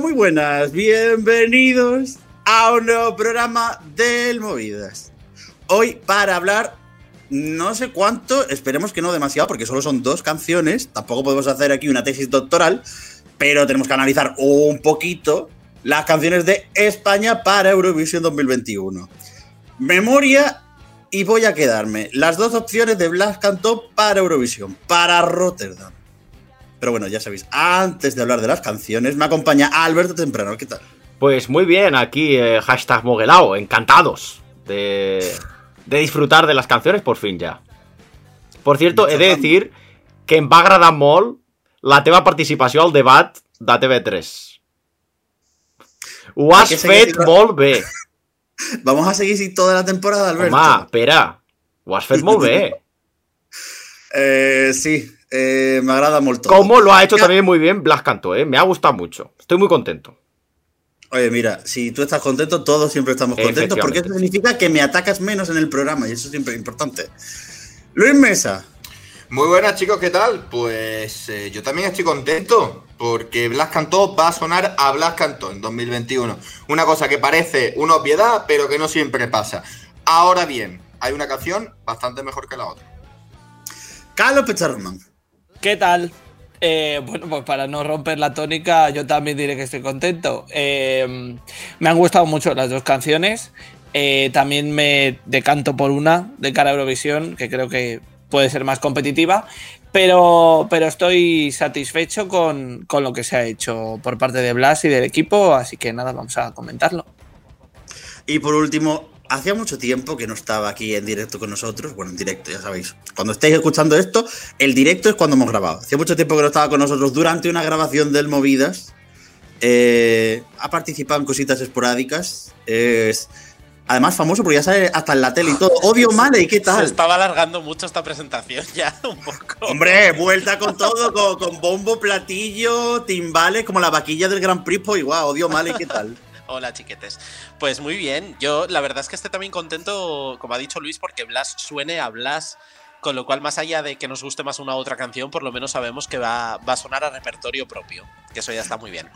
Muy buenas. Bienvenidos a un nuevo programa del Movidas. Hoy para hablar no sé cuánto, esperemos que no demasiado, porque solo son dos canciones. Tampoco podemos hacer aquí una tesis doctoral, pero tenemos que analizar un poquito las canciones de España para Eurovisión 2021. Memoria y voy a quedarme. Las dos opciones de Blas cantó para Eurovisión, para Rotterdam. Pero bueno, ya sabéis, antes de hablar de las canciones, me acompaña Alberto Temprano. ¿Qué tal? Pues muy bien, aquí eh, hashtag Moguelao, encantados de, de disfrutar de las canciones por fin ya. Por cierto, he de decir que en va agradar molt la teva participació al debat de TV3. Ho has fet sin- molt bé. Vamos a seguir sin toda la temporada, Alberto. Home, espera. Ho has fet molt bé. Eh, sí, eh, me agrada mucho. Como lo ha hecho también muy bien Blas Cantó, ¿eh? Me ha gustado mucho. Estoy muy contento. Oye, mira, si tú estás contento, todos siempre estamos contentos, porque eso significa que me atacas menos en el programa, y eso siempre es importante. Luis Mesa, Muy buenas chicos, ¿qué tal? Pues eh, yo también estoy contento porque Blas Cantó va a sonar a Blas Cantó en 2021. Una cosa que parece una obviedad, pero que no siempre pasa. Ahora bien, hay una canción bastante mejor que la otra. Carlos Pecharroman. ¿Qué tal? Eh, bueno, pues para no romper la tónica, yo también diré que estoy contento. Eh, me han gustado mucho las dos canciones. Eh, también me decanto por una de cara a Eurovisión, que creo que puede ser más competitiva. Pero, pero estoy satisfecho con, con lo que se ha hecho por parte de Blas y del equipo, así que nada, vamos a comentarlo. Y por último, hacía mucho tiempo que no estaba aquí en directo con nosotros. Bueno, en directo, ya sabéis. Cuando estéis escuchando esto, el directo es cuando hemos grabado. Hacía mucho tiempo que no estaba con nosotros durante una grabación del Movidas. Eh, ha participado en cositas esporádicas. Es además famoso porque ya sale hasta en la tele y todo. Odio Male, ¿qué Se tal? estaba alargando mucho esta presentación ya, un poco. Hombre, vuelta con todo, con, con bombo, platillo, timbales, como la vaquilla del Gran Prix. Pues igual, odio Male, ¿qué tal? Hola, chiquetes. Pues muy bien. Yo, la verdad es que estoy también contento, como ha dicho Luis, porque Blas suene a Blas. Con lo cual, más allá de que nos guste más una u otra canción, por lo menos sabemos que va, a sonar a repertorio propio. Que eso ya está muy bien.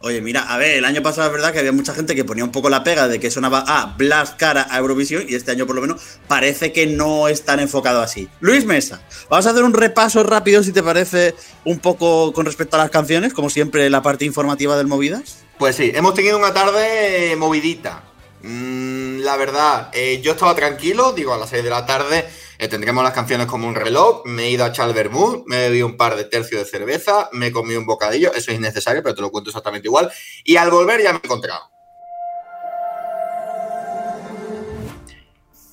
Oye, mira, a ver, el año pasado es verdad que había mucha gente que ponía un poco la pega de que sonaba a Blas cara a Eurovisión y este año por lo menos parece que no es tan enfocado así. Luis Mesa, vamos a hacer un repaso rápido, si te parece, un poco con respecto a las canciones, como siempre la parte informativa del Movidas. Pues sí, hemos tenido una tarde movidita. Mm, la verdad, eh, yo estaba tranquilo, digo, a las 6 de la tarde eh, tendremos las canciones como un reloj, me he ido a echar me he bebido un par de tercios de cerveza, me he comido un bocadillo, eso es innecesario, pero te lo cuento exactamente igual, y al volver ya me he encontrado.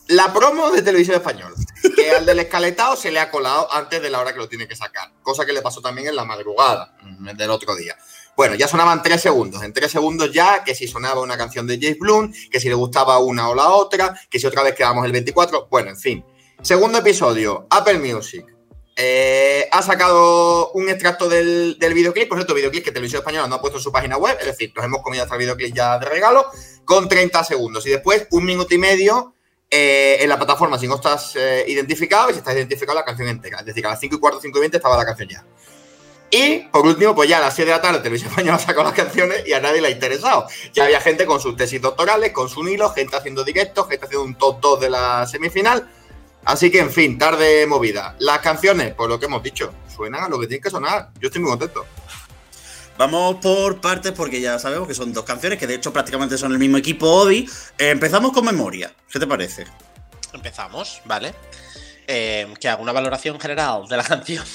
La promo de Televisión Español, que al del escaletado se le ha colado antes de la hora que lo tiene que sacar, cosa que le pasó también en la madrugada mm, del otro día. Bueno, ya sonaban tres segundos. En tres segundos ya, que si sonaba una canción de James Bloom, que si le gustaba una o la otra, que si otra vez quedamos el 24. Bueno, en fin. Segundo episodio, Apple Music. Eh, ha sacado un extracto del, del videoclip, por cierto, videoclip que Televisión Española no ha puesto en su página web, es decir, nos hemos comido hasta el videoclip ya de regalo, con 30 segundos. Y después, un minuto y medio eh, en la plataforma si no estás eh, identificado y si estás identificado la canción entera. Es decir, a las 5 y cuarto, 5 y 20 estaba la canción ya. Y por último, pues ya a las 7 de la tarde Televisión Española sacó las canciones y a nadie le ha interesado. Ya había gente con sus tesis doctorales, con su hilo, gente haciendo directos, gente haciendo un top 2 de la semifinal. Así que, en fin, tarde movida. Las canciones, por lo que hemos dicho, suenan a lo que tienen que sonar. Yo estoy muy contento. Vamos por partes porque ya sabemos que son dos canciones que de hecho prácticamente son el mismo equipo Odi. Eh, empezamos con Memoria. ¿Qué te parece? Empezamos, ¿vale? Eh, que haga una valoración general de la canción.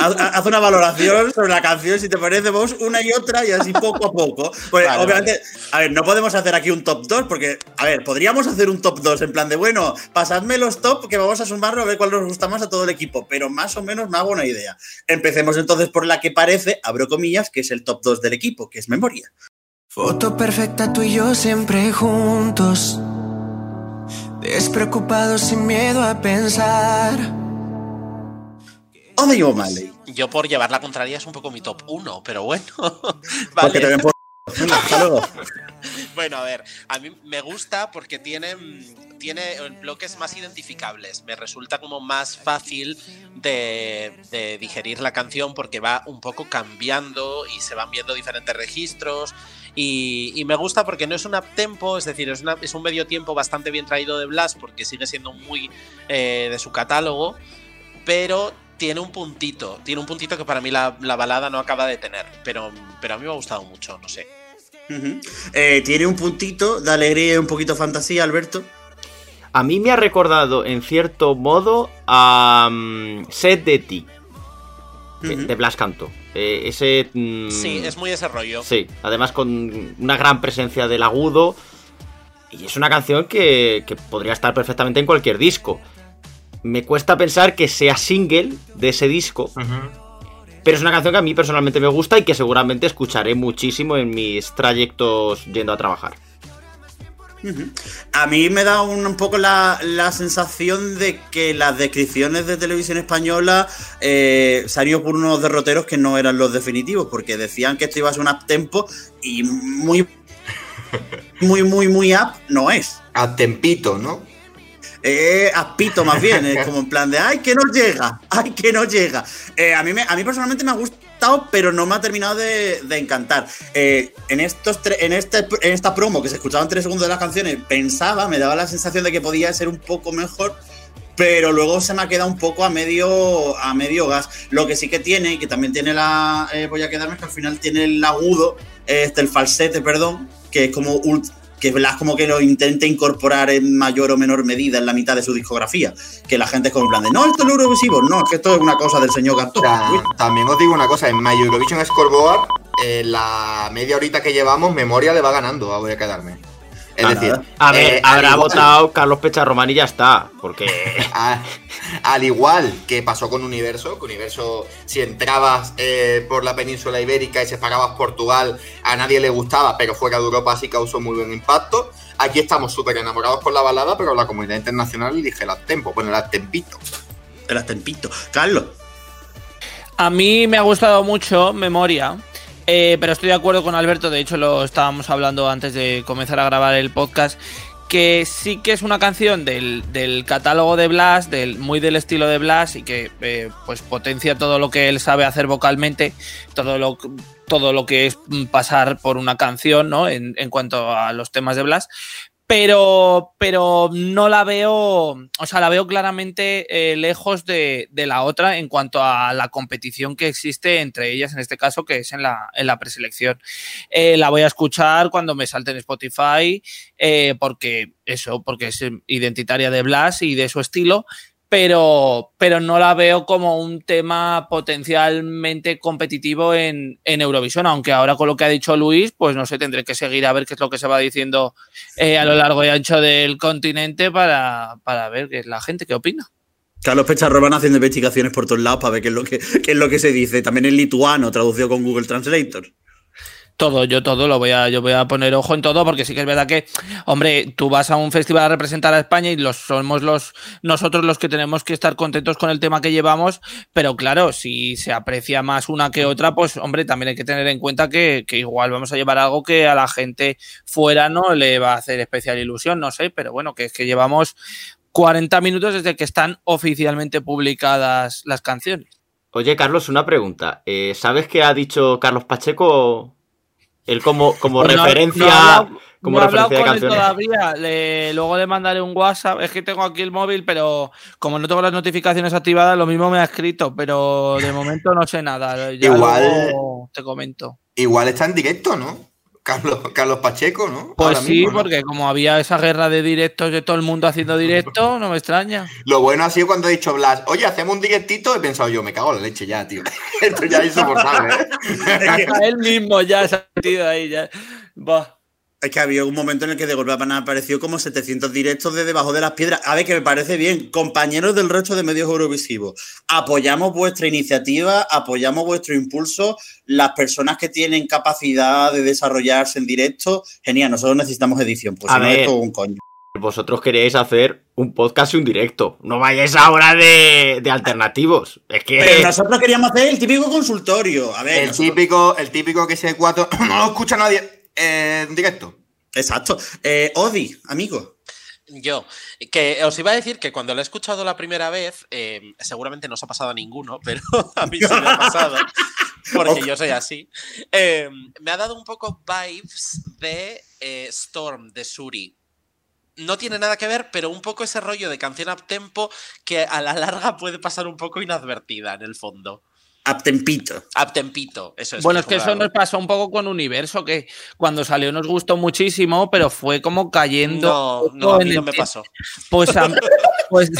Haz, haz una valoración sobre la canción, si te parece, vos una y otra y así poco a poco. Pues Vale, obviamente, a ver, no podemos hacer aquí un top 2 porque, a ver, podríamos hacer un top 2 en plan de, bueno, pasadme los top que vamos a sumarlo a ver cuál nos gusta más a todo el equipo, pero más o menos me hago una idea. Empecemos entonces por la que parece, abro comillas, que es el top 2 del equipo, que es Memoria. Foto perfecta tú y yo siempre juntos. Despreocupados sin miedo a pensar. Odi O'Malley. Yo por llevar la contraria es un poco mi top 1, pero bueno. Vale. también por... Venga, hasta luego. Bueno, a ver, a mí me gusta porque tiene, mm, tiene bloques más identificables. Me resulta como más fácil de, de digerir la canción porque va un poco cambiando y se van viendo diferentes registros. Y, y me gusta porque no es un tempo, es decir, es, una- es un medio tiempo bastante bien traído de Blas porque sigue siendo muy eh, de su catálogo, pero tiene un puntito, tiene un puntito que para mí la, la balada no acaba de tener, pero, pero a mí me ha gustado mucho, no sé. Eh, tiene un puntito de alegría y un poquito de fantasía, Alberto. A mí me ha recordado, en cierto modo, a mm, Set de ti, de, Ujú. de Blas Canto. Eh, ese. mm, Sí, es muy ese rollo. Sí, además con una gran presencia del agudo. Y es una canción que, que podría estar perfectamente en cualquier disco. Me cuesta pensar que sea single de ese disco, pero es una canción que a mí personalmente me gusta y que seguramente escucharé muchísimo en mis trayectos yendo a trabajar. A mí me da un, un poco la, la sensación de que las descripciones de televisión española eh, salieron por unos derroteros que no eran los definitivos, porque decían que esto iba a ser un up tempo y muy, muy, muy, muy up no es. A tempito, ¿no? Eh, aspito más bien, es como en plan de ¡ay, que no llega! ¡ay, que no llega! Eh, a, mí me- a mí personalmente me ha gustado, pero no me ha terminado de, encantar. Eh, en, estos en, este, en esta promo que se escuchaban tres segundos de las canciones, pensaba, me daba la sensación de que podía ser un poco mejor, pero luego se me ha quedado un poco a medio, a medio gas. Lo que sí que tiene, y que también tiene la. eh, voy a quedarme, es que al final tiene el agudo, este, el falsete, perdón, que es como. ult- que Blas como que lo intenta incorporar en mayor o menor medida en la mitad de su discografía. Que la gente es como en plan de, no, esto es lo Eurovisivo. No, es que esto es una cosa del señor Gantó. Ta- También os digo una cosa, en My Eurovision Scoreboard, eh, la media horita que llevamos, memoria le va ganando, voy a quedarme. Es Ah, decir, nada. A ver, eh, habrá igual- votado Carlos Pecharromán y ya está, porque... a- al igual que pasó con Universo, que Universo, si entrabas eh, por la península ibérica y separabas Portugal, a nadie le gustaba, pero fuera de Europa sí causó muy buen impacto. Aquí estamos súper enamorados con la balada, pero la comunidad internacional elige el tempo, bueno, el tempito. Te las tempito. Carlos. A mí me ha gustado mucho Memoria, eh, pero estoy de acuerdo con Alberto, de hecho lo estábamos hablando antes de comenzar a grabar el podcast, que sí que es una canción del, del catálogo de Blas, muy del estilo de Blas y que eh, pues potencia todo lo que él sabe hacer vocalmente, todo lo, todo lo que es pasar por una canción, ¿no? En, en cuanto a los temas de Blas. Pero, pero no la veo, o sea, la veo claramente eh, lejos de, de la otra en cuanto a la competición que existe entre ellas, en este caso, que es en la, en la preselección. Eh, la voy a escuchar cuando me salte en Spotify, eh, porque eso, porque es identitaria de Blas y de su estilo, pero, pero no la veo como un tema potencialmente competitivo en, en Eurovisión, aunque ahora con lo que ha dicho Luis, pues no sé, tendré que seguir a ver qué es lo que se va diciendo eh, a lo largo y ancho del continente para, para ver qué es la gente qué opina. Carlos Pecharroban haciendo investigaciones por todos lados para ver qué es lo que, qué es lo que se dice. También en lituano, traducido con Google Translator. Todo, yo todo lo voy a, yo voy a poner ojo en todo, porque sí que es verdad que, hombre, tú vas a un festival a representar a España y los somos los nosotros los que tenemos que estar contentos con el tema que llevamos, pero claro, si se aprecia más una que otra, pues hombre, también hay que tener en cuenta que, que igual vamos a llevar algo que a la gente fuera no le va a hacer especial ilusión, no sé, pero bueno, que es que llevamos 40 minutos desde que están oficialmente publicadas las canciones. Oye, Carlos, una pregunta. Eh, ¿Sabes qué ha dicho Carlos Pacheco? Él como, como Pues no- referencia... no como no he hablado con él todavía. Le- luego le mandaré un WhatsApp. Es que tengo aquí el móvil, pero como no tengo las notificaciones activadas, lo mismo me ha escrito, pero de momento no sé nada. Ya Igual- te comento. Igual está en directo, ¿no? Carlos, Carlos Pacheco, ¿no? Pues Ahora sí, mismo, ¿no? porque como había esa guerra de directos de todo el mundo haciendo directo, no me extraña. Lo bueno ha sido cuando ha dicho Blas, oye, hacemos un directito, he pensado yo, me cago en la leche ya, tío. Esto ya es insoportable, ¿eh? Él mismo ya se ha metido ahí. Ya. Buah. Es que había un momento en el que de golpe han aparecido como 700 directos de debajo de las piedras. A ver, que me parece bien. Compañeros del resto de medios eurovisivos, apoyamos vuestra iniciativa, apoyamos vuestro impulso. Las personas que tienen capacidad de desarrollarse en directo, genial, nosotros necesitamos edición. Pues A si no, ver. esto es un coño. Vosotros queréis hacer un podcast y un directo. No vayáis ahora de, de alternativos. Es que... Pero nosotros queríamos hacer el típico consultorio. A ver, El nosotros- típico, el típico que ese cuatro no lo escucha nadie en directo. Exacto. Eh, Odi, amigo. Yo, que os iba a decir que cuando lo he escuchado la primera vez, eh, seguramente no os ha pasado a ninguno, pero a mí sí me ha pasado, porque yo soy así. eh, me ha dado un poco vibes de eh, Storm, de Suri. No tiene nada que ver, pero un poco ese rollo de canción up tempo que a la larga puede pasar un poco inadvertida en el fondo. Aptempito. Up tempito, eso es. bueno, es que eso nos pasó un poco con Universo, que cuando salió nos gustó muchísimo, pero fue como cayendo. No, no, a mí no me pasó. Pues a, pues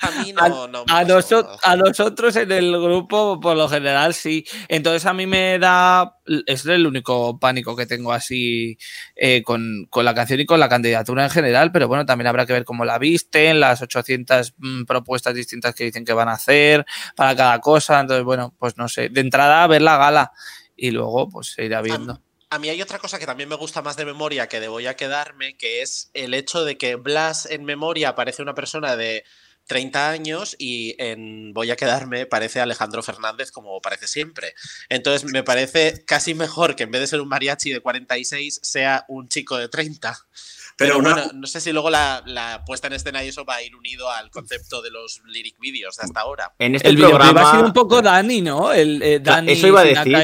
A mí a- no, no me a, pasó. noso- a nosotros en el grupo, por lo general, sí. Entonces a mí me da. Es el único pánico que tengo así eh, con, con la canción y con la candidatura en general, pero bueno, también habrá que ver cómo la visten, las 800 mm, propuestas distintas que dicen que van a hacer para cada cosa. Entonces, bueno, pues no sé. De entrada, ver la gala y luego, pues se irá viendo. A mí hay otra cosa que también me gusta más de memoria que de voy a quedarme, que es el hecho de que Blas en memoria parece una persona de 30 años y en voy a quedarme parece Alejandro Fernández como parece siempre. Entonces me parece casi mejor que en vez de ser un mariachi de 46 sea un chico de 30. Pero Pero, una- bueno, no sé si luego la, la puesta en escena y eso va a ir unido al concepto de los lyric videos de hasta ahora. En este El programa. ha sido un poco Dani, ¿no? El, eh, Dani, eso iba a decir,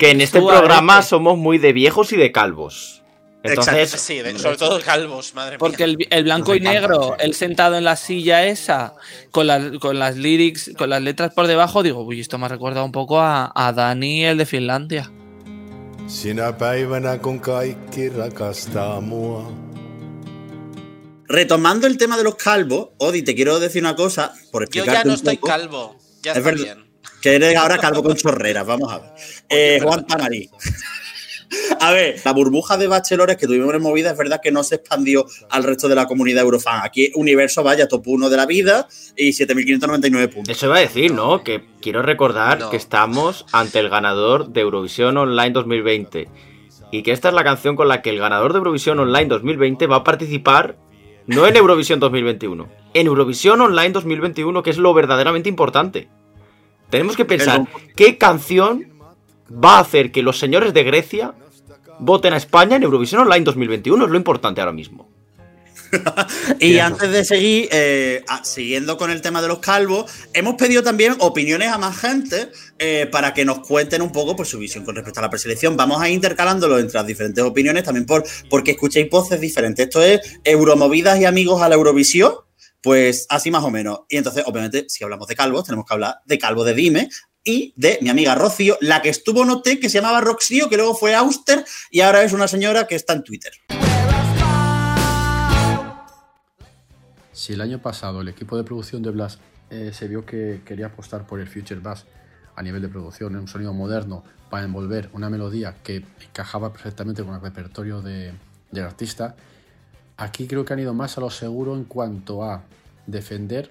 Que en este programa este. somos muy de viejos y de calvos. Entonces, Sí, de- sobre todo calvos, madre Porque mía. el, el blanco y negro, él sentado en la silla esa, con las, con las lyrics, con las letras por debajo, digo, uy, esto me ha recordado un poco a, a Dani, el de Finlandia. Retomando el tema de los calvos, Odi, te quiero decir una cosa, por Yo ya no estoy poco, calvo. Ya Es está verdad. bien. Que eres ahora calvo con chorreras, vamos a ver. Eh, Juan Tamarí. A ver, la burbuja de bachelores que tuvimos en Movida es verdad que no se expandió al resto de la comunidad Eurofan. Aquí Universo vaya top 1 de la vida y 7.599 puntos. eso iba a decir, ¿no? Que quiero recordar No. que estamos ante el ganador de Eurovisión Online 2020. Y que esta es la canción con la que el ganador de Eurovisión Online 2020 va a participar no en Eurovisión 2021, en Eurovisión Online 2021, que es lo verdaderamente importante. Tenemos que pensar qué canción va a hacer que los señores de Grecia voten a España en Eurovisión Online 2021. Es lo importante ahora mismo. Y antes de seguir, eh, siguiendo con el tema de los calvos, hemos pedido también opiniones a más gente eh, para que nos cuenten un poco pues, su visión con respecto a la preselección. Vamos a ir intercalándolo entre las diferentes opiniones también por porque escuchéis voces diferentes. Esto es Euromovidas y amigos a la Eurovisión. Pues así más o menos. Y entonces, obviamente, si hablamos de calvos, tenemos que hablar de Calvo de Dime y de mi amiga Rocío, la que estuvo en OT, que se llamaba Roxio, que luego fue Auster y ahora es una señora que está en Twitter. Si el año pasado el equipo de producción de Blast eh, se vio que quería apostar por el Future Bass a nivel de producción, en un sonido moderno para envolver una melodía que encajaba perfectamente con el repertorio de- del artista, aquí creo que han ido más a lo seguro en cuanto a defender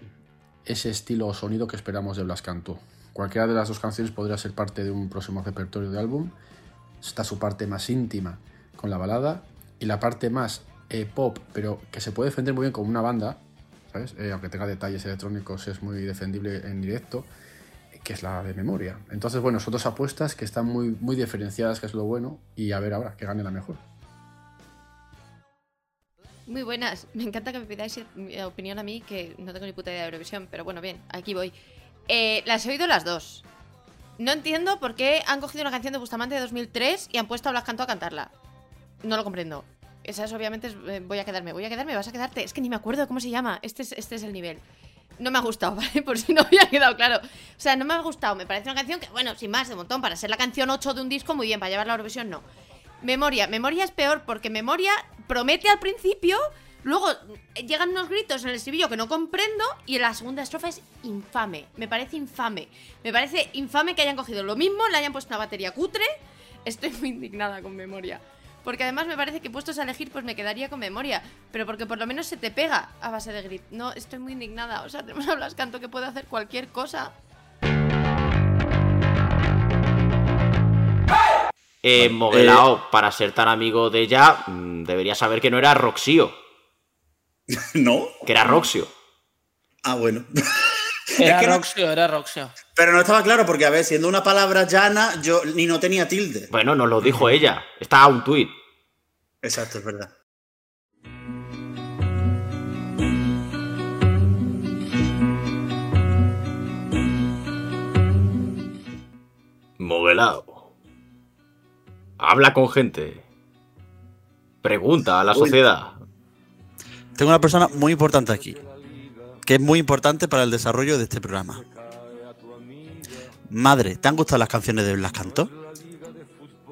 ese estilo o sonido que esperamos de Blast Cantú. Cualquiera de las dos canciones podría ser parte de un próximo repertorio de álbum. Está su parte más íntima con la balada y la parte más eh, pop, pero que se puede defender muy bien como una banda, ¿sabes? Eh, aunque tenga detalles electrónicos, es muy defendible en directo, eh, que es la de memoria. Entonces, bueno, son dos apuestas que están muy, muy diferenciadas, que es lo bueno, y a ver ahora, que gane la mejor. Muy buenas. Me encanta que me pidáis opinión a mí, que no tengo ni puta idea de Eurovisión, pero bueno, bien, aquí voy. Eh, las he oído las dos. No entiendo por qué han cogido una canción de Bustamante de 2003 y han puesto a Blas Canto a cantarla. No lo comprendo. Esa es obviamente, es, eh, voy a quedarme, voy a quedarme, vas a quedarte. Es que ni me acuerdo cómo se llama. Este es, este es el nivel. No me ha gustado, ¿vale? Por si no había quedado claro. O sea, no me ha gustado. Me parece una canción que, bueno, sin más, de montón. Para ser la canción 8 de un disco, muy bien. Para llevar la Eurovisión, no. Memoria. Memoria es peor porque Memoria promete al principio, luego eh, llegan unos gritos en el estribillo que no comprendo y en la segunda estrofa es infame. Me parece infame. Me parece infame que hayan cogido lo mismo, le hayan puesto una batería cutre. Estoy muy indignada con Memoria. Porque además me parece que puestos a elegir, pues me quedaría con memoria. Pero porque por lo menos se te pega a base de grip. No, estoy muy indignada. O sea, tenemos a Blas Canto que puede hacer cualquier cosa. Eh, Moguelao, para ser tan amigo de ella, mm, debería saber que no era Roxio, ¿No? que era Roxio. Ah, bueno. Era Es que no- Roxio, era Roxio. Pero no estaba claro, porque a ver, siendo una palabra llana, yo ni no tenía tilde. Bueno, nos lo dijo ella. Está un tuit. Exacto, es verdad. Moguelao. Habla con gente. Pregunta a la Uy. sociedad. Tengo una persona muy importante aquí, que es muy importante para el desarrollo de este programa. Madre, ¿te han gustado las canciones de Blas Cantó?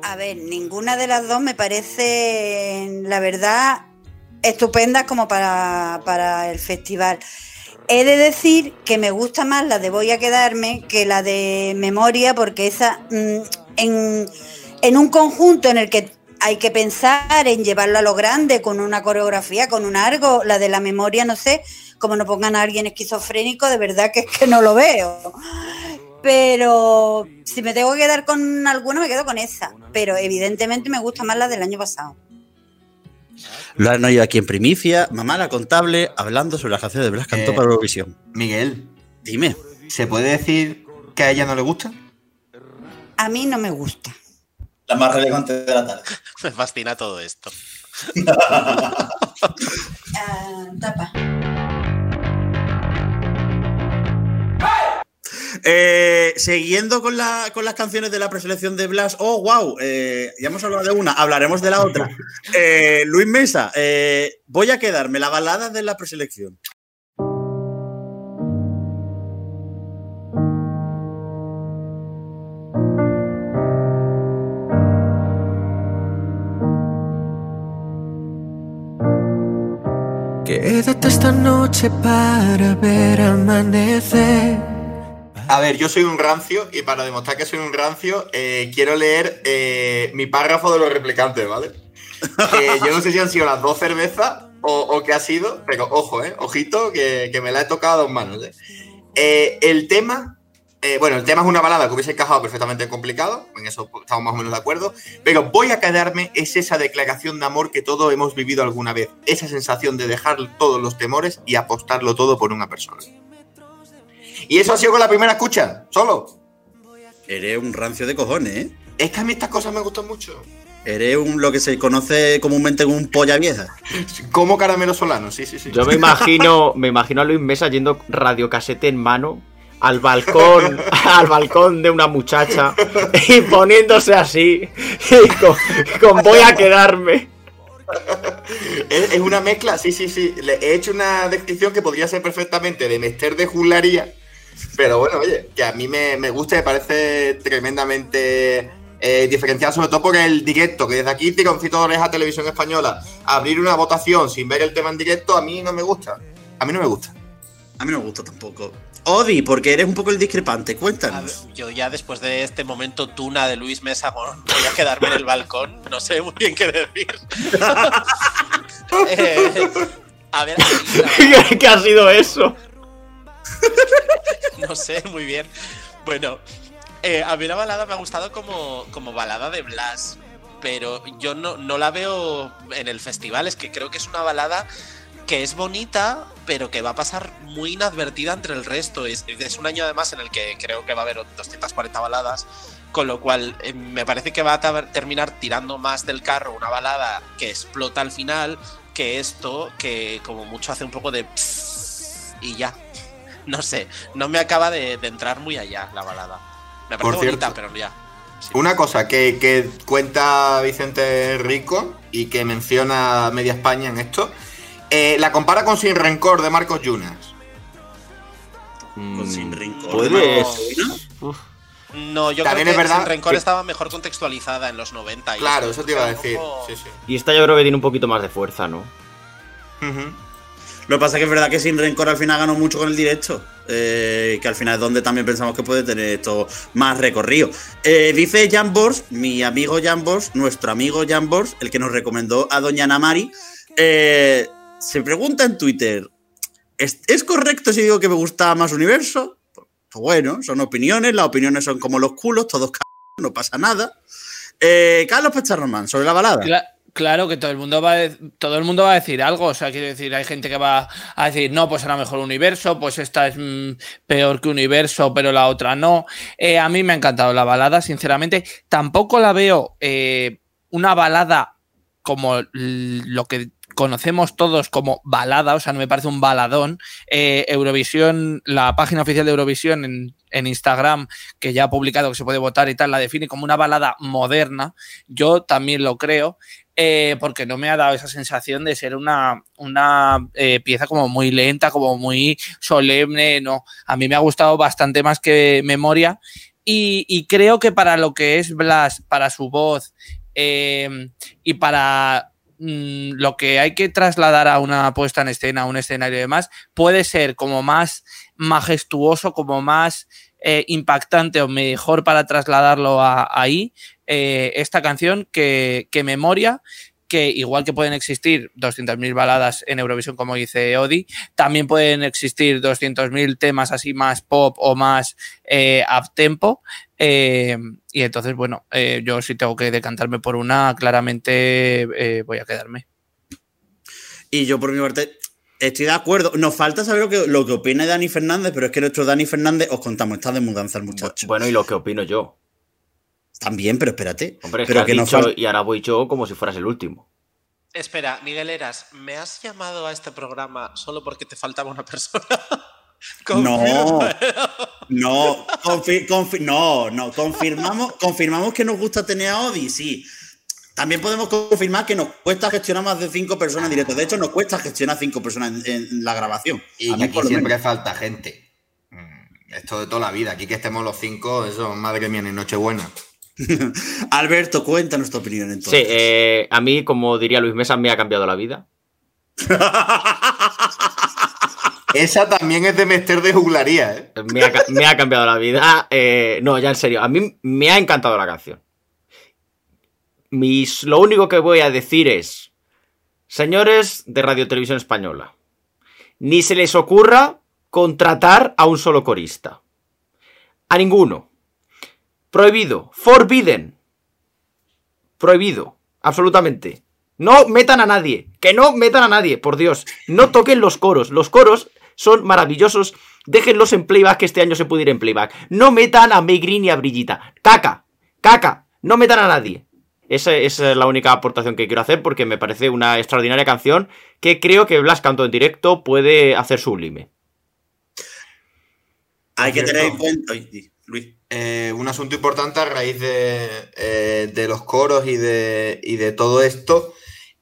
A ver, ninguna de las dos me parece, la verdad, estupendas como para, para el festival. He de decir que me gusta más la de Voy a quedarme que la de Memoria, porque esa, mm, en, en un conjunto en el que hay que pensar en llevarlo a lo grande, con una coreografía, con un algo, la de la memoria, no sé, como no pongan a alguien esquizofrénico, de verdad que es que no lo veo. Pero si me tengo que quedar con alguna, me quedo con esa. Pero evidentemente me gusta más la del año pasado. Lo han oído aquí en primicia, mamá la contable, hablando sobre las canciones de Blas Cantó Eh, para Eurovisión. Miguel, Dime. ¿se puede decir que a ella no le gusta? A mí no me gusta. La más relevante de la tarde. Me fascina todo esto. Ah, tapa. Eh, siguiendo con, la- con las canciones de la preselección de Blas, oh, wow, eh, ya hemos hablado de una, hablaremos de la otra. Eh, Luis Mesa, eh, voy a quedarme la balada de la preselección. Quédate esta noche para ver amanecer. A ver, yo soy un rancio y para demostrar que soy un rancio, eh, quiero leer eh, mi párrafo de los replicantes, ¿vale? Yo no sé si han sido las dos cervezas o, qué ha sido, pero ojo, ¿eh? Ojito, que, me la he tocado a dos manos, el tema, eh, bueno, el tema es una balada que hubiese encajado perfectamente complicado, en eso estamos más o menos de acuerdo, pero voy a quedarme, es esa declaración de amor que todos hemos vivido alguna vez, esa sensación de dejar todos los temores y apostarlo todo por una persona. Y eso ha sido con la primera escucha, solo. Eres un rancio de cojones, ¿eh? Es que a mí estas cosas me gustan mucho. Eres un, lo que se conoce comúnmente como un polla vieja. Como caramelo solano, sí, sí, sí. Yo me imagino, me imagino a Luis Mesa yendo radiocasete en mano al balcón, al balcón de una muchacha y poniéndose así con, con voy a quedarme. Es, una mezcla, sí, sí, sí. Le he hecho una descripción que podría ser perfectamente de Mester de Juglaría. Pero bueno, oye, que a mí me, me gusta y me parece tremendamente eh, sobre todo por el directo, que desde aquí, tironcito de oreja a Televisión Española, abrir una votación sin ver el tema en directo, a mí no me gusta. A mí no me gusta. A mí no me gusta tampoco. Odi, porque eres un poco el discrepante, ver, cuéntanos. yo ya después de este momento tuna de Luis Mesa, voy a quedarme en el balcón. No sé muy bien qué decir. Eh, a ver, ¿Qué, qué ha sido eso? no sé muy bien. Bueno, eh, a mí la balada me ha gustado como, como balada de Blas, pero yo no, no la veo en el festival. Es que creo que es una balada que es bonita, pero que va a pasar muy inadvertida entre el resto. Es, es un año además en el que creo que va a haber 240 baladas, con lo cual eh, me parece que va a terminar tirando más del carro una balada que explota al final que esto, que como mucho hace un poco de... pss y ya. No sé, no me acaba de, de entrar muy allá la balada. Me Por parece bonita, cierto, pero ya. Sí. Una cosa que, que cuenta Vicente Rico y que menciona Media España en esto, eh, la compara con Sin Rencor de Marcos Yunas. Con Sin Rincón. Puedes. ¿no? No, yo También creo que es verdad Sin Rencor que- estaba mejor contextualizada en los 90. y Claro, eso te iba a decir. poco- Sí, sí. Y esta yo creo que tiene un poquito más de fuerza, ¿no? Lo que pasa es que es verdad que Sin Rencor al final ganó mucho con el directo. eh, que al final es donde también pensamos que puede tener esto más recorrido. Eh, dice Jan Bors, mi amigo Jan Bors, nuestro amigo Jan Bors, el que nos recomendó a Doña Namari, eh, se pregunta en Twitter: ¿es, correcto si digo que me gustaba más Universo? Pues bueno, son opiniones, las opiniones son como los culos, todos c no pasa nada. Eh, Carlos Pacharromán, sobre la balada. Cla- claro que todo el mundo va a todo el mundo va a decir algo, o sea, quiero decir, hay gente que va a decir, no, pues era mejor universo, pues esta es mm, peor que universo, pero la otra no. Eh, a mí me ha encantado la balada, sinceramente. Tampoco la veo eh, una balada como lo que conocemos todos como balada, o sea, no me parece un baladón. Eh, Eurovisión, la página oficial de Eurovisión en, en Instagram, que ya ha publicado que se puede votar y tal, la define como una balada moderna. Yo también lo creo. eh, porque no me ha dado esa sensación de ser una, una eh, pieza como muy lenta, como muy solemne, no. A mí me ha gustado bastante más que Memoria y, y creo que para lo que es Blas, para su voz y para mm, lo que hay que trasladar a una puesta en escena, a un escenario y demás, puede ser como más majestuoso, como más eh, impactante o mejor para trasladarlo a- ahí eh, esta canción que, que Memoria que igual que pueden existir 200.000 baladas en Eurovisión, como dice Odi, también pueden existir 200.000 temas así más pop o más eh, up-tempo. Eh, y entonces, bueno, eh, yo si tengo que decantarme por una, claramente eh, voy a quedarme. Y yo por mi parte estoy de acuerdo. Nos falta saber lo que, lo que opina Dani Fernández, pero es que nuestro Dani Fernández, os contamos, está de mudanza el muchacho. Bueno, y lo que opino yo. También, pero espérate. Hombre, es pero que, has nos dicho, fal- y ahora voy yo como si fueras el último. Espera, Miguel Eras, ¿me has llamado a este programa solo porque te faltaba una persona? No, no, confi- confi- no, no, confirmamos, confirmamos que nos gusta tener a Odi, sí. También podemos confirmar que nos cuesta gestionar más de cinco personas en directo. De hecho, nos cuesta gestionar cinco personas en, en la grabación. Y A que mí, aquí siempre menos. falta gente. Mm, Esto de toda la vida. Aquí que estemos los cinco, eso, madre mía, en Nochebuena. Alberto, cuéntanos tu opinión Sí, entonces. eh, a mí, como diría Luis Mesa, me ha cambiado la vida. Esa también es de Mester de juglaría, ¿eh? Me ha, ca- me ha cambiado la vida. eh, no, ya en serio. A mí me ha encantado la canción. Mis, lo único que voy a decir es, señores de Radio Televisión Española, ni se les ocurra contratar a un solo corista. A ninguno. Prohibido. Forbidden. Prohibido. Absolutamente. No metan a nadie. Que no metan a nadie, por Dios. No toquen los coros. Los coros son maravillosos. Déjenlos en playback, que este año se puede ir en playback. No metan a May Green y a Brillita. Caca. Caca. No metan a nadie. Esa es la única aportación que quiero hacer porque me parece una extraordinaria canción que creo que Blas Canto en directo puede hacer sublime. Hay que tener en cuenta. Luis. Eh, un asunto importante a raíz de, eh, de los coros y de, y de todo esto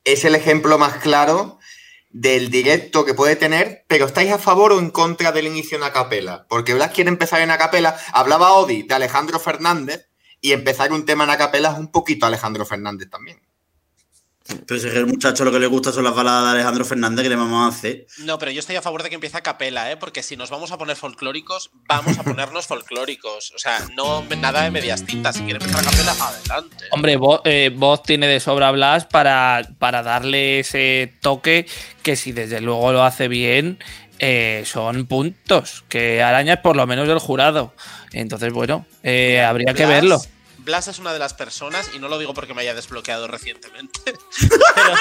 es el ejemplo más claro del directo que puede tener, pero ¿estáis a favor o en contra del inicio en acapela? Porque Blas quiere empezar en acapela. Hablaba Odi de Alejandro Fernández y empezar un tema en acapela es un poquito Alejandro Fernández también. Pero si es que el muchacho lo que le gusta son las baladas de Alejandro Fernández, que le vamos a hacer? No, pero yo estoy a favor de que empiece a capela, ¿eh? Porque si nos vamos a poner folclóricos, vamos a ponernos folclóricos. O sea, no nada de medias tintas. Si quiere empezar a capela, adelante. Hombre, voz, eh, tiene de sobra Blas para, para darle ese toque que si desde luego lo hace bien, eh, son puntos que arañas por lo menos del jurado. Entonces, bueno, eh, habría que verlo. Blas es una de las personas, y no lo digo porque me haya desbloqueado recientemente, pero,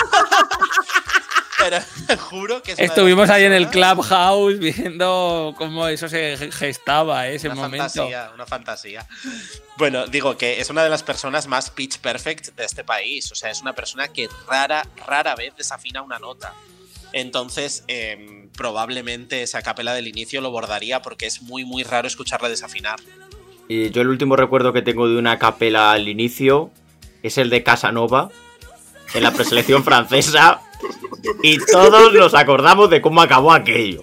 pero juro que es una de las Estuvimos ahí en el Clubhouse viendo cómo eso se ge- gestaba, eh, ese una momento. fantasía, una fantasía. Bueno, digo que es una de las personas más pitch perfect de este país. O sea, es una persona que rara, rara vez desafina una nota. Entonces, em, probablemente esa capela del inicio lo bordaría porque es muy, muy raro escucharla desafinar. Y yo el último recuerdo que tengo de una capela al inicio es el de Casanova en la preselección francesa y todos nos acordamos de cómo acabó aquello.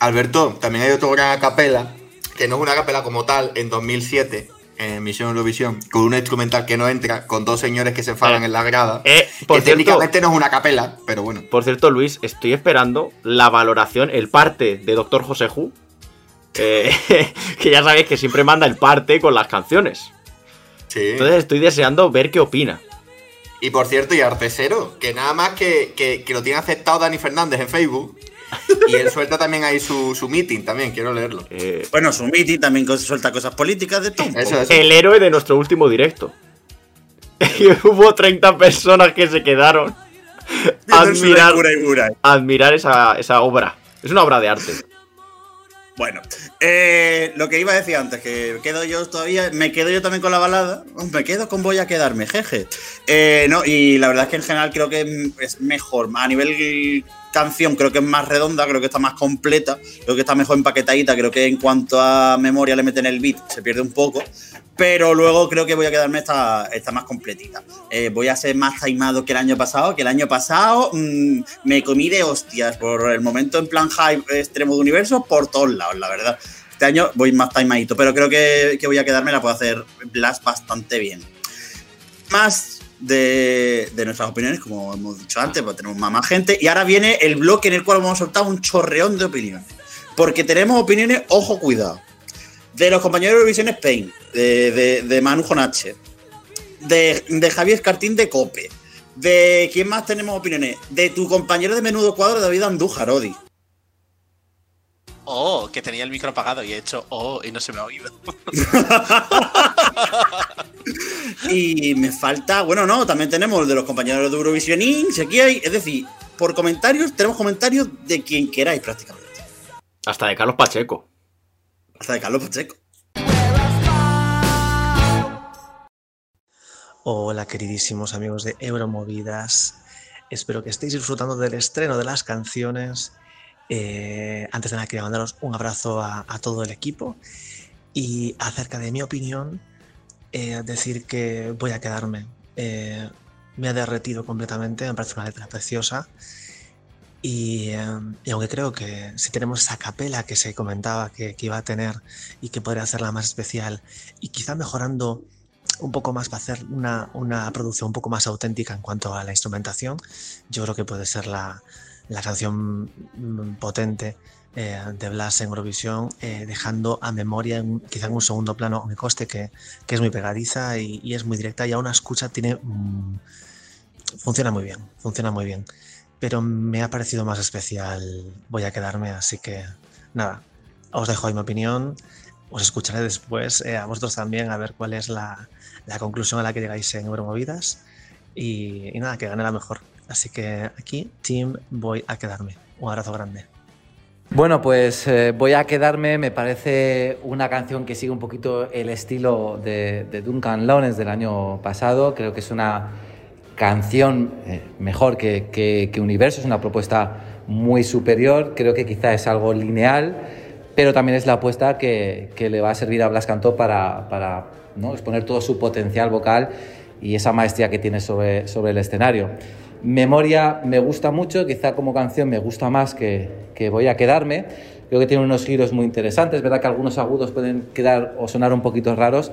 Alberto, también hay otro gran acapela, que no es una capela como tal, en 2007, en Misión Eurovisión, con una instrumental que no entra, con dos señores que se enfadan Eh, en la grada. Eh, por que cierto, técnicamente no es una capela, pero bueno. por cierto, Luis, estoy esperando la valoración, el parte de Doctor José Ju. Eh, que ya sabéis que siempre manda el parte con las canciones. Sí. Entonces estoy deseando ver qué opina. Y por cierto, y Artesero, que nada más que, que- que lo tiene aceptado Dani Fernández en Facebook. Y él suelta también ahí su, su meeting, también, quiero leerlo. Eh, Bueno, su meeting también suelta cosas políticas de todo. Eso, eso. el héroe de nuestro último directo. Y hubo 30 personas que se quedaron admirar, y pura. admirar esa, esa obra. Es una obra de arte. Bueno, eh, lo que iba a decir antes, que quedo yo todavía, me quedo yo también con la balada, me quedo con voy a quedarme, jeje. Eh, no, y la verdad es que en general creo que es mejor, a nivel canción creo que es más redonda, creo que está más completa, creo que está mejor empaquetadita, creo que en cuanto a memoria le meten el beat, se pierde un poco, pero luego creo que voy a quedarme esta, esta más completita. Eh, voy a ser más taimado que el año pasado, que el año pasado mmm, me comí de hostias por el momento en plan hype extremo de universo por todos lados, la verdad. Este año voy más taimadito, pero creo que, que voy a quedarme, la puedo hacer Blast bastante bien. Más de, de, nuestras opiniones, como hemos dicho antes, pues tenemos más, más gente. Y ahora viene el bloque en el cual vamos a soltar un chorreón de opiniones. Porque tenemos opiniones, ojo, cuidado. De los compañeros de Eurovisión Spain, de, de, de Manu Jonache, de, de Javier Cartín de Cope. ¿De quién más tenemos opiniones? De tu compañero de menudo cuadro, David Andújar, Odi. Oh, que tenía el micro apagado y he hecho oh y no se me ha oído. y me falta, bueno, no, también tenemos de los compañeros de Eurovisión Inc. Aquí hay, es decir, por comentarios, tenemos comentarios de quien queráis prácticamente. Hasta de Carlos Pacheco. Hasta de Carlos Pacheco. Hola, queridísimos amigos de Euromovidas. Espero que estéis disfrutando del estreno de las canciones. Eh, antes de nada, quería mandaros un abrazo a, a todo el equipo. Y acerca de mi opinión, eh, decir que voy a quedarme. Eh, me ha derretido completamente, me parece una letra preciosa. Y, eh, y, aunque creo que si tenemos esa capela que se comentaba que, que, iba a tener y que podría hacerla más especial y quizá mejorando un poco más para hacer una, una producción un poco más auténtica en cuanto a la instrumentación, yo creo que puede ser la, la canción potente eh, de Blas en Eurovisión, eh, dejando a memoria, en, quizá en un segundo plano, me coste que, que es muy pegadiza y, es muy directa y a una escucha tiene... Mmm, funciona muy bien, funciona muy bien. Pero me ha parecido más especial, voy a quedarme, así que nada, os dejo ahí mi opinión, os escucharé después, eh, a vosotros también, a ver cuál es la, la, conclusión a la que llegáis en Euromovidas y, y nada, que gane la mejor. Así que aquí, Team, voy a quedarme. Un abrazo grande. Bueno, pues eh, voy a quedarme, me parece una canción que sigue un poquito el estilo de, Duncan Lawrence del año pasado, creo que es una canción eh, mejor que, que, que, Universo, es una propuesta muy superior, creo que quizá es algo lineal, pero también es la apuesta que, que le va a servir a Blas Cantó para, para ¿no? exponer todo su potencial vocal y esa maestría que tiene sobre, sobre el escenario. Memoria me gusta mucho, quizá como canción me gusta más que, que voy a quedarme. Creo que tiene unos giros muy interesantes, verdad que algunos agudos pueden quedar o sonar un poquito raros,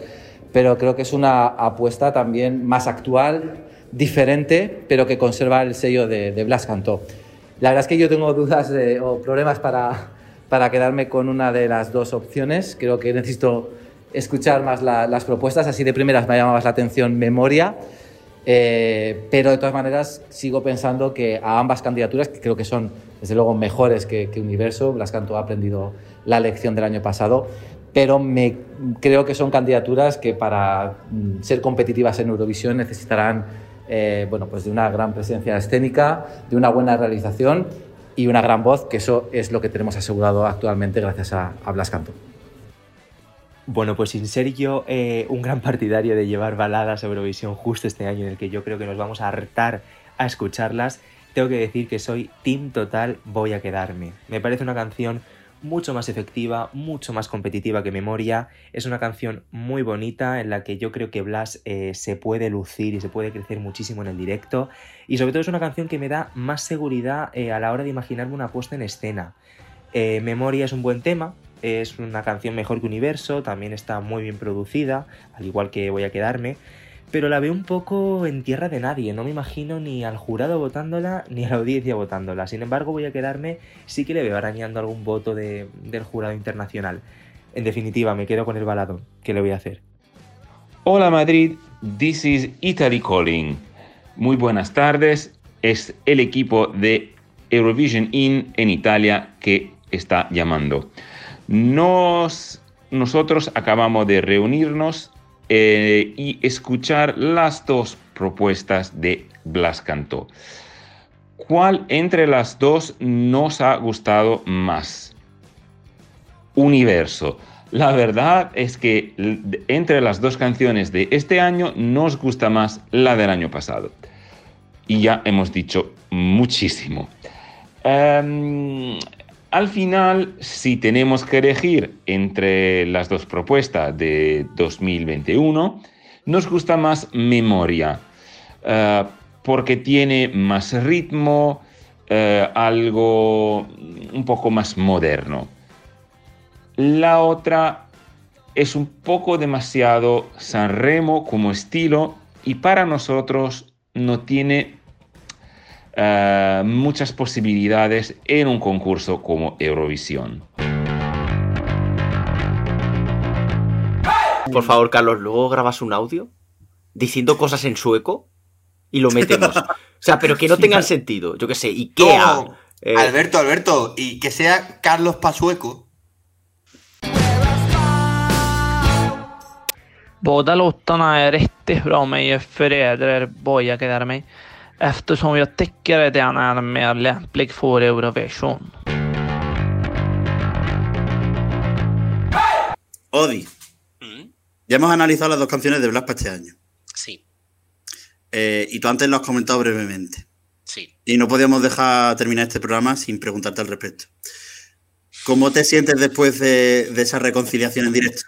pero creo que es una apuesta también más actual, diferente, pero que conserva el sello de, de Blas Cantó. La verdad es que yo tengo dudas de, o problemas para, para quedarme con una de las dos opciones. Creo que necesito escuchar más la, las propuestas, así de primeras me llama más la atención Memoria. Eh, pero de todas maneras sigo pensando que a ambas candidaturas, que creo que son desde luego mejores que, que Universo, Blas Cantó ha aprendido la lección del año pasado, pero me, creo que son candidaturas que para mm, ser competitivas en Eurovisión necesitarán eh, bueno, pues de una gran presencia escénica, de una buena realización y una gran voz, que eso es lo que tenemos asegurado actualmente gracias a, a Blas Cantó. Bueno, pues sin ser yo eh, un gran partidario de llevar baladas a Eurovisión justo este año en el que yo creo que nos vamos a hartar a escucharlas, tengo que decir que soy Team Total Voy a Quedarme. Me parece una canción mucho más efectiva, mucho más competitiva que Memoria. Es una canción muy bonita en la que yo creo que Blas eh, se puede lucir y se puede crecer muchísimo en el directo. Y sobre todo es una canción que me da más seguridad eh, a la hora de imaginarme una puesta en escena. Memoria es un buen tema, es una canción mejor que Universo, también está muy bien producida, al igual que Voy a quedarme, pero la veo un poco en tierra de nadie, no me imagino ni al jurado votándola ni a la audiencia votándola. Sin embargo, Voy a quedarme, sí que le veo arañando algún voto de, del jurado internacional. En definitiva, me quedo con el baladón. ¿Qué le voy a hacer? Hola Madrid, this is Italy Calling. Muy buenas tardes, es el equipo de Eurovision In en Italia que está llamando. Nos, nosotros acabamos de reunirnos eh, y escuchar las dos propuestas de Blas Cantó. ¿Cuál entre las dos nos ha gustado más? universo. La verdad es que entre las dos canciones de este año nos gusta más la del año pasado. Y ya hemos dicho muchísimo. Em, al final, si tenemos que elegir entre las dos propuestas de 2021, nos gusta más Memoria, eh, porque tiene más ritmo, eh, algo un poco más moderno. La otra es un poco demasiado Sanremo como estilo y para nosotros no tiene eh, muchas posibilidades en un concurso como Eurovisión. Por favor, Carlos, luego grabas un audio diciendo cosas en sueco y lo metemos. O sea, pero que no tengan sentido. Yo qué sé, Ikea. No, eh, Alberto, Alberto, y que sea Carlos Pasueco. Båda låtarna är riktigt bra men jag föredrar Boja quedar mig eftersom jag tycker att den är mer lämplig för Eurovision. Odi. Ya hemos analizado las dos canciones de Blas para este año. Sí, Eh, y tú antes lo has comentado brevemente. sí. Y no podíamos dejar terminar este programa sin preguntarte al respecto. ¿Cómo te sientes después de, de esa reconciliación en directo?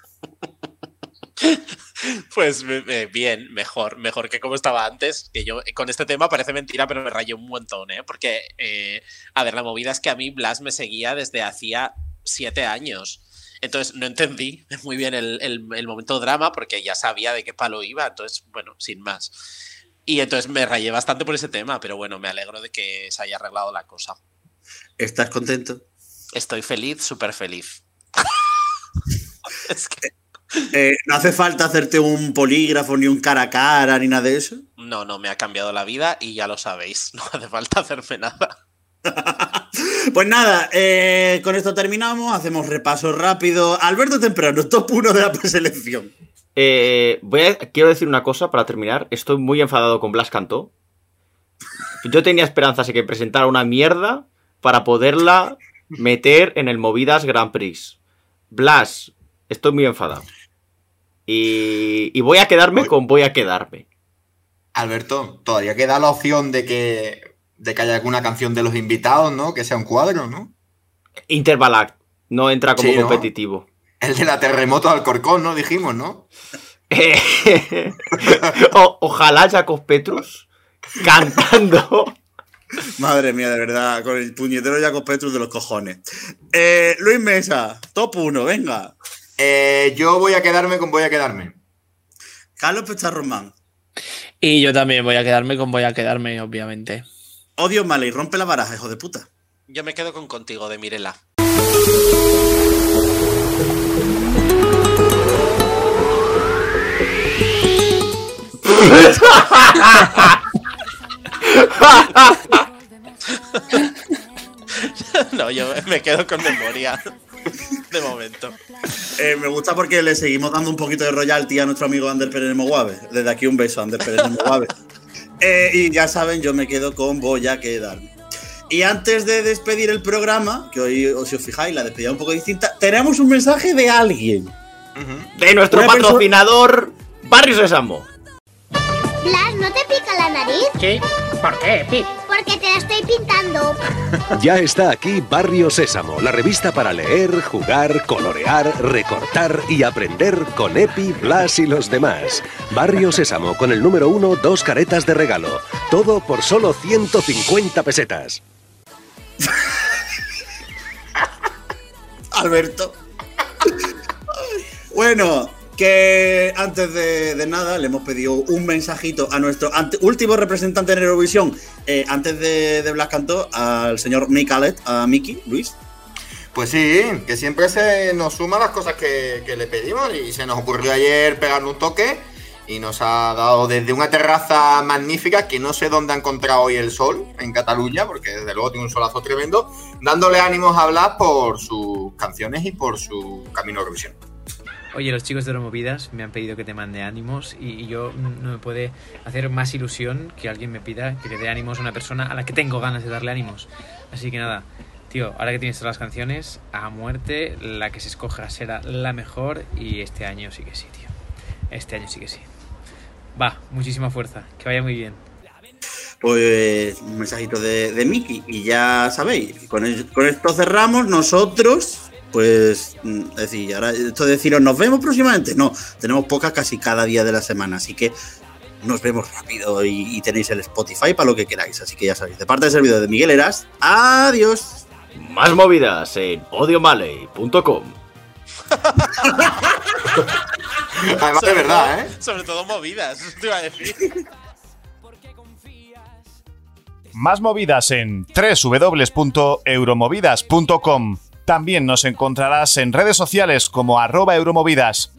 Pues eh, bien, mejor, mejor que como estaba antes. Que yo eh, con este tema parece mentira, pero me rayé un montón, ¿eh? Porque, eh, a ver, la movida es que a mí Blas me seguía desde hacía siete años. Entonces no entendí muy bien el, el- el momento drama porque ya sabía de qué palo iba. Entonces, bueno, sin más. Y entonces me rayé bastante por ese tema, pero bueno, me alegro de que se haya arreglado la cosa. ¿Estás contento? Estoy feliz, súper feliz. es que Eh, ¿No hace falta hacerte un polígrafo, ni un cara a cara, ni nada de eso? no, no me ha cambiado la vida y ya lo sabéis. No hace falta hacerme nada. Pues nada, eh, con esto terminamos, hacemos repaso rápido. Alberto Temprano, top 1 de la preselección. Eh, voy a- quiero decir una cosa para terminar. Estoy muy enfadado con Blas Cantó. Yo tenía esperanzas de que presentara una mierda para poderla meter en el Movidas Grand Prix. Blas, estoy muy enfadado. Y, y voy a quedarme con voy a quedarme. Alberto, todavía queda la opción de que, de que haya alguna canción de los invitados, ¿no? Que sea un cuadro, ¿no? Interbalac no entra como Sí, ¿no? competitivo. El de la terremoto al Corcón, ¿no? Dijimos, ¿no? O- ojalá Jacos Petrus cantando. Madre mía, de verdad, con el puñetero Jacob Petrus de los cojones. Eh, Luis Mesa, top 1, venga. Eh, yo voy a quedarme con voy a quedarme. Carlos Pecharromán. Y yo también voy a quedarme con voy a quedarme, obviamente. Odio Male y rompe la baraja, hijo de puta. Yo me quedo con contigo de Mirela. no, yo me quedo con memoria. De momento. Eh, me gusta porque le seguimos dando un poquito de royalty a nuestro amigo Ander Pérez Moguave. Desde aquí un beso Ander Pérez Moguave. Eh, y ya saben, yo me quedo con voy a quedarme. Y antes de despedir el programa, que hoy, si os fijáis, la despedida es un poco distinta, tenemos un mensaje de alguien. De nuestro Una patrocinador, Barrio Sésamo. Blas, ¿no te pica la nariz? ¿Sí? ¿Por qué, Pip? Porque te la estoy pintando. Ya está aquí Barrio Sésamo, la revista para leer, jugar, colorear, recortar y aprender con Epi, Blas y los demás. Barrio Sésamo, con el número uno, dos caretas de regalo. Todo por solo 150 pesetas. Alberto. bueno, que antes de, nada le hemos pedido un mensajito a nuestro último representante en Eurovisión, eh, antes de, de Blas Cantó, al señor Mikalet, a Miki, Luis. Pues sí, que siempre se nos suma las cosas que, le pedimos y se nos ocurrió ayer pegarle un toque y nos ha dado desde una terraza magnífica que no sé dónde ha encontrado hoy el sol en Cataluña, porque desde luego tiene un solazo tremendo, dándole ánimos a Blas por sus canciones y por su camino a Eurovisión. Oye, los chicos de Euromovidas me han pedido que te mande ánimos y, y yo no me puede hacer más ilusión que alguien me pida que le dé ánimos a una persona a la que tengo ganas de darle ánimos. Así que nada, tío, ahora que tienes todas las canciones, a muerte, la que se escoja será la mejor y este año sí que sí, tío. Este año sí que sí. Va, muchísima fuerza, que vaya muy bien. Pues un mensajito de, de Miki y ya sabéis, con, con esto cerramos nosotros, pues mm, es decir, ahora esto de deciros nos vemos próximamente, no, tenemos pocas casi cada día de la semana, así que nos vemos rápido y, y tenéis el Spotify para lo que queráis, así que ya sabéis, de parte del servidor de Miguel Eras, adiós. Más movidas en podiomaley.com. Además de Sobre verdad, todo- ¿eh? Sobre todo movidas, te iba a decir. Más movidas en www.euromovidas.com. También nos encontrarás en redes sociales como arroba euromovidas.